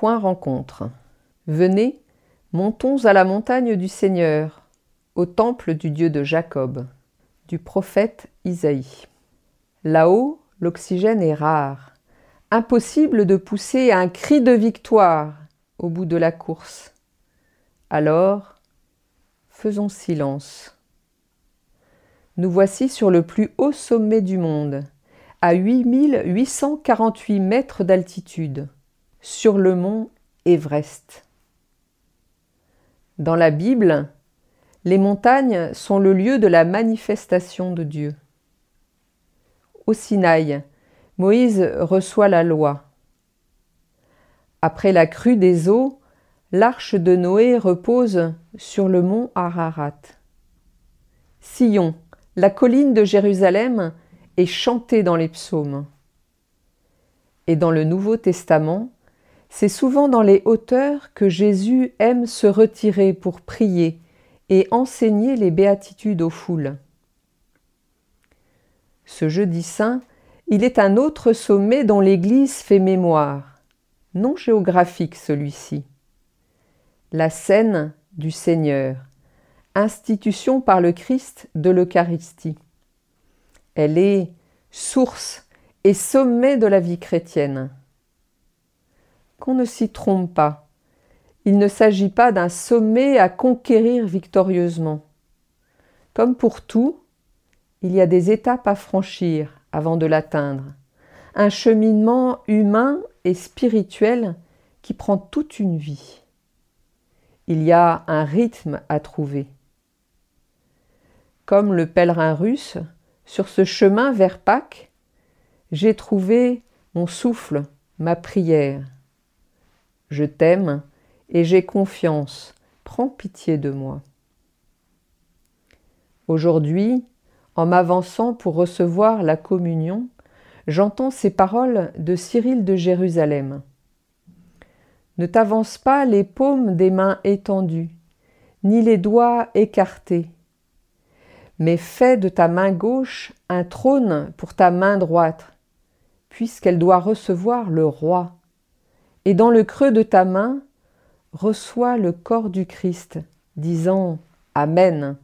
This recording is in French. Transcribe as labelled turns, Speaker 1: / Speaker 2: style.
Speaker 1: Point rencontre. Venez, montons à la montagne du Seigneur, au temple du Dieu de Jacob, du prophète Isaïe. Là-haut, l'oxygène est rare. Impossible de pousser un cri de victoire au bout de la course. Alors, faisons silence. Nous voici sur le plus haut sommet du monde, à 8848 mètres d'altitude, sur le mont Everest. Dans la Bible, les montagnes sont le lieu de la manifestation de Dieu. Au Sinaï, Moïse reçoit la loi. Après la crue des eaux, l'arche de Noé repose sur le mont Ararat. Sion, la colline de Jérusalem, est chantée dans les psaumes. Et dans le Nouveau Testament, c'est souvent dans les hauteurs que Jésus aime se retirer pour prier et enseigner les béatitudes aux foules. Ce jeudi saint, il est un autre sommet dont l'Église fait mémoire, non géographique celui-ci. La scène du Seigneur, institution par le Christ de l'Eucharistie. Elle est source et sommet de la vie chrétienne qu'on ne s'y trompe pas. Il ne s'agit pas d'un sommet à conquérir victorieusement. Comme pour tout, il y a des étapes à franchir avant de l'atteindre, un cheminement humain et spirituel qui prend toute une vie. Il y a un rythme à trouver. Comme le pèlerin russe, sur ce chemin vers Pâques, j'ai trouvé mon souffle, ma prière. Je t'aime et j'ai confiance. Prends pitié de moi. Aujourd'hui, en m'avançant pour recevoir la communion, j'entends ces paroles de Cyril de Jérusalem. Ne t'avance pas les paumes des mains étendues, ni les doigts écartés, mais fais de ta main gauche un trône pour ta main droite, puisqu'elle doit recevoir le roi et dans le creux de ta main, reçois le corps du Christ, disant Amen.